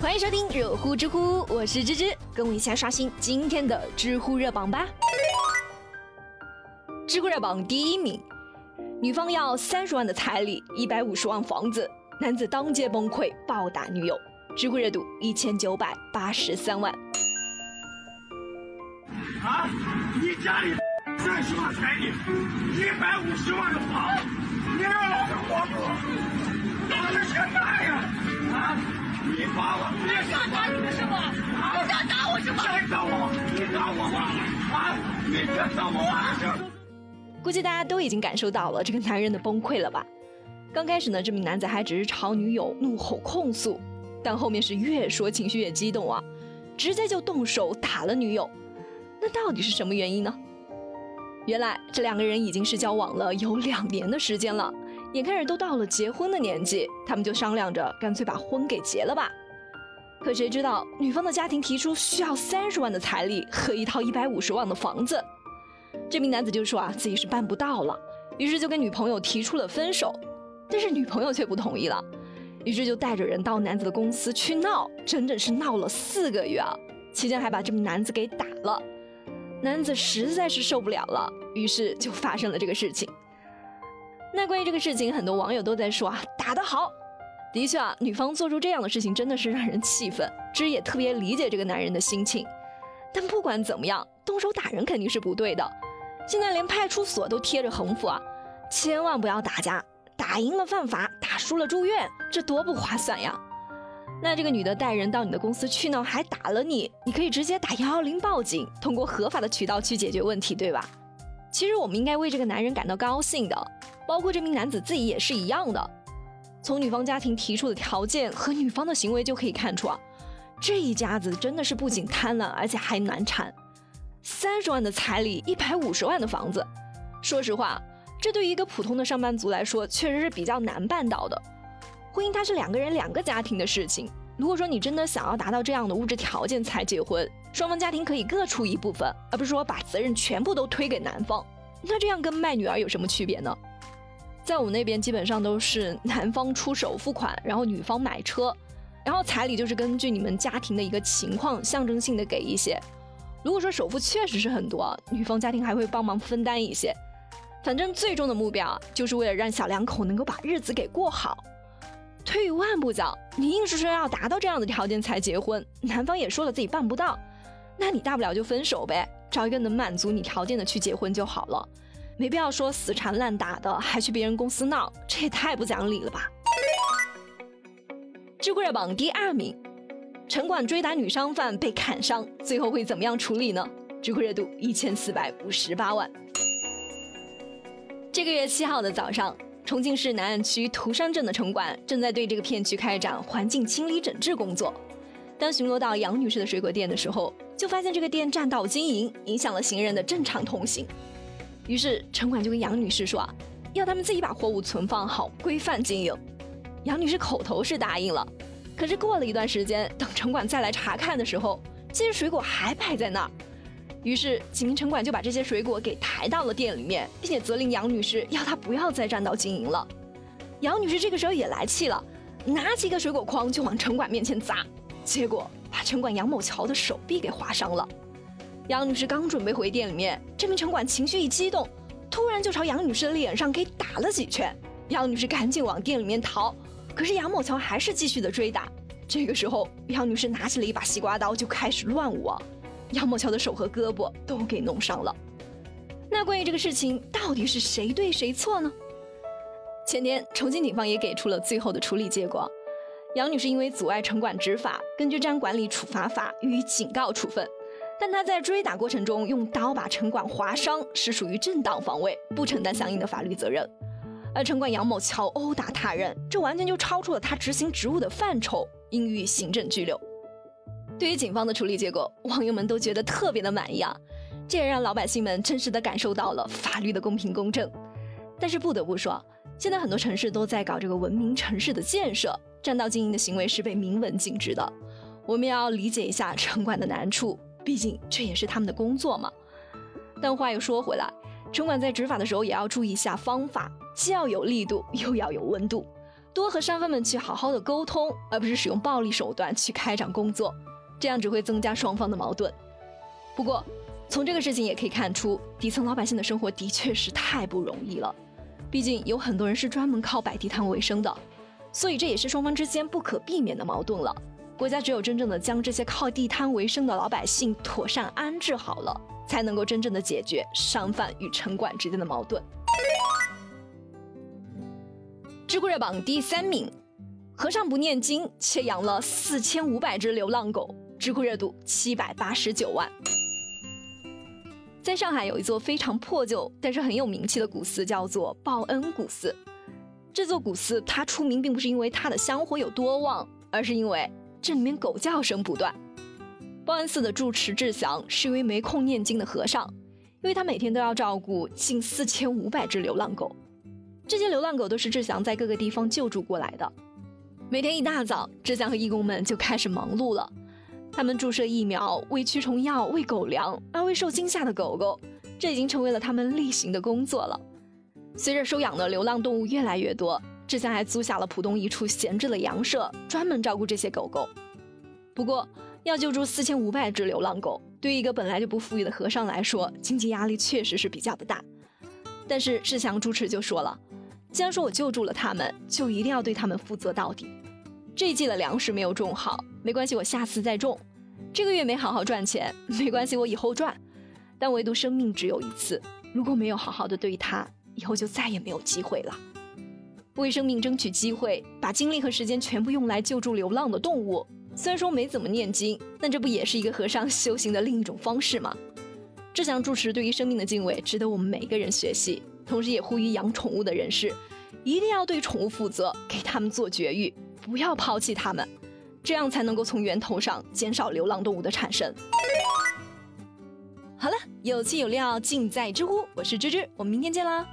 欢迎收听热乎知乎，我是芝芝，跟我一起来刷新今天的知乎热榜吧。知乎热榜第一名，女方要三十万的彩礼，一百五十万房子，男子当街崩溃暴打女友，知乎热度一千九百八十三万。啊！你家里三十万彩礼，一百五十万的房，你让老子活不？你想打我吗？估计大家都已经感受到了这个男人的崩溃了吧？刚开始呢，这名男子还只是朝女友怒吼控诉，但后面是越说情绪越激动啊，直接就动手打了女友。那到底是什么原因呢？原来这两个人已经是交往了有两年的时间了。眼看着都到了结婚的年纪，他们就商量着干脆把婚给结了吧。可谁知道女方的家庭提出需要三十万的彩礼和一套一百五十万的房子，这名男子就说啊自己是办不到了，于是就跟女朋友提出了分手。但是女朋友却不同意了，于是就带着人到男子的公司去闹，整整是闹了四个月啊，期间还把这名男子给打了。男子实在是受不了了，于是就发生了这个事情。那关于这个事情，很多网友都在说啊，打得好。的确啊，女方做出这样的事情真的是让人气愤，芝也特别理解这个男人的心情。但不管怎么样，动手打人肯定是不对的。现在连派出所都贴着横幅啊，千万不要打架，打赢了犯法，打输了住院，这多不划算呀。那这个女的带人到你的公司去闹，还打了你，你可以直接打幺幺零报警，通过合法的渠道去解决问题，对吧？其实我们应该为这个男人感到高兴的。包括这名男子自己也是一样的，从女方家庭提出的条件和女方的行为就可以看出啊，这一家子真的是不仅贪婪，而且还难缠。三十万的彩礼，一百五十万的房子，说实话，这对于一个普通的上班族来说，确实是比较难办到的。婚姻它是两个人、两个家庭的事情，如果说你真的想要达到这样的物质条件才结婚，双方家庭可以各出一部分，而不是说把责任全部都推给男方，那这样跟卖女儿有什么区别呢？在我们那边基本上都是 男方出首付款，然后女方买车，然后彩礼就是根据你们家庭的一个情况象征性的给一些。如果说首付确实是很多，女方家庭还会帮忙分担一些。反正最终的目标就是为了让小两口能够把日子给过好。退一万步讲，你硬是说要达到这样的条件才结婚，男方也说了自己办不到，那你大不了就分手呗，找一个能满足你条件的去结婚就好了。没必要说死缠烂打的，还去别人公司闹，这也太不讲理了吧！知乎热榜第二名，城管追打女商贩被砍伤，最后会怎么样处理呢？知乎热度一千四百五十八万。这个月七号的早上，重庆市南岸区涂山镇的城管正在对这个片区开展环境清理整治工作。当巡逻到杨女士的水果店的时候，就发现这个店占道经营，影响了行人的正常通行。于是城管就跟杨女士说啊，要他们自己把货物存放好，规范经营。杨女士口头是答应了，可是过了一段时间，等城管再来查看的时候，这些水果还摆在那儿。于是几名城管就把这些水果给抬到了店里面，并且责令杨女士要她不要再占道经营了。杨女士这个时候也来气了，拿起一个水果筐就往城管面前砸，结果把城管杨某桥的手臂给划伤了。杨女士刚准备回店里面，这名城管情绪一激动，突然就朝杨女士的脸上给打了几拳。杨女士赶紧往店里面逃，可是杨某桥还是继续的追打。这个时候，杨女士拿起了一把西瓜刀就开始乱舞，杨某桥的手和胳膊都给弄伤了。那关于这个事情，到底是谁对谁错呢？前天，重庆警方也给出了最后的处理结果，杨女士因为阻碍城管执法，根据《治安管理处罚法》予以警告处分。但他在追打过程中用刀把城管划伤，是属于正当防卫，不承担相应的法律责任。而城管杨某桥殴打他人，这完全就超出了他执行职务的范畴，应予行政拘留。对于警方的处理结果，网友们都觉得特别的满意啊！这也让老百姓们真实的感受到了法律的公平公正。但是不得不说，现在很多城市都在搞这个文明城市的建设，占道经营的行为是被明文禁止的。我们要理解一下城管的难处。毕竟这也是他们的工作嘛。但话又说回来，城管在执法的时候也要注意一下方法，既要有力度，又要有温度。多和商贩们去好好的沟通，而不是使用暴力手段去开展工作，这样只会增加双方的矛盾。不过，从这个事情也可以看出，底层老百姓的生活的确是太不容易了。毕竟有很多人是专门靠摆地摊为生的，所以这也是双方之间不可避免的矛盾了。国家只有真正的将这些靠地摊为生的老百姓妥善安置好了，才能够真正的解决商贩与城管之间的矛盾。知乎热榜第三名，和尚不念经却养了四千五百只流浪狗，知乎热度七百八十九万。在上海有一座非常破旧但是很有名气的古寺，叫做报恩古寺。这座古寺它出名并不是因为它的香火有多旺，而是因为这里面狗叫声不断。报恩寺的住持志祥是一位没空念经的和尚，因为他每天都要照顾近四千五百只流浪狗。这些流浪狗都是志祥在各个地方救助过来的。每天一大早，志祥和义工们就开始忙碌了。他们注射疫苗、喂驱虫药、喂狗粮、安慰受惊吓的狗狗，这已经成为了他们例行的工作了。随着收养的流浪动物越来越多，志祥还租下了浦东一处闲置的羊舍，专门照顾这些狗狗。不过，要救助四千五百只流浪狗，对于一个本来就不富裕的和尚来说，经济压力确实是比较的大。但是志祥主持就说了，既然说我救助了他们，就一定要对他们负责到底。这季的粮食没有种好，没关系，我下次再种。这个月没好好赚钱，没关系，我以后赚。但唯独生命只有一次，如果没有好好的对它，以后就再也没有机会了。为生命争取机会，把精力和时间全部用来救助流浪的动物，虽然说没怎么念经，但这不也是一个和尚修行的另一种方式吗？这项住持对于生命的敬畏，值得我们每个人学习。同时也呼吁养宠物的人士，一定要对宠物负责，给他们做绝育。不要抛弃它们，这样才能够从源头上减少流浪动物的产生。好了，有趣有料尽在知乎，我是芝芝，我们明天见啦。